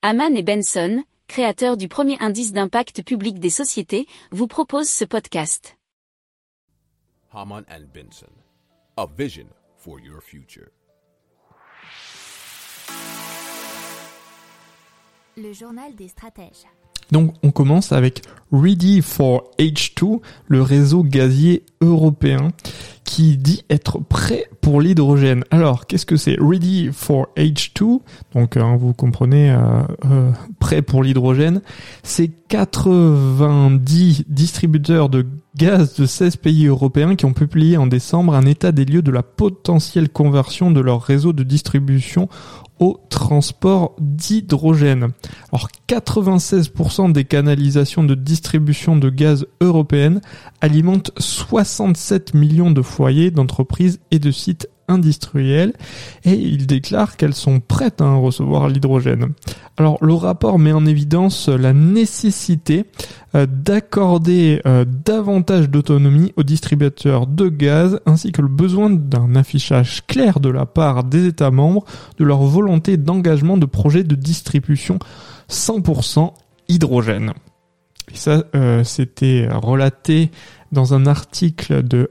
Haman et Benson, créateurs du premier indice d'impact public des sociétés, vous proposent ce podcast. Haman and Benson, a vision for your future. Le journal des stratèges. Donc on commence avec Ready for H2, le réseau gazier européen qui dit être prêt pour l'hydrogène. Alors qu'est-ce que c'est? Ready for H2 Donc hein, vous comprenez, euh, euh, prêt pour l'hydrogène. C'est 90 distributeurs de gaz de 16 pays européens qui ont publié en décembre un état des lieux de la potentielle conversion de leur réseau de distribution au transport d'hydrogène. Alors 96% des canalisations de distribution de gaz européennes alimentent 67 millions de foyers, d'entreprises et de sites industrielles et il déclare qu'elles sont prêtes à recevoir l'hydrogène. Alors le rapport met en évidence la nécessité euh, d'accorder euh, davantage d'autonomie aux distributeurs de gaz ainsi que le besoin d'un affichage clair de la part des États membres de leur volonté d'engagement de projets de distribution 100% hydrogène. Et ça, euh, c'était relaté dans un article de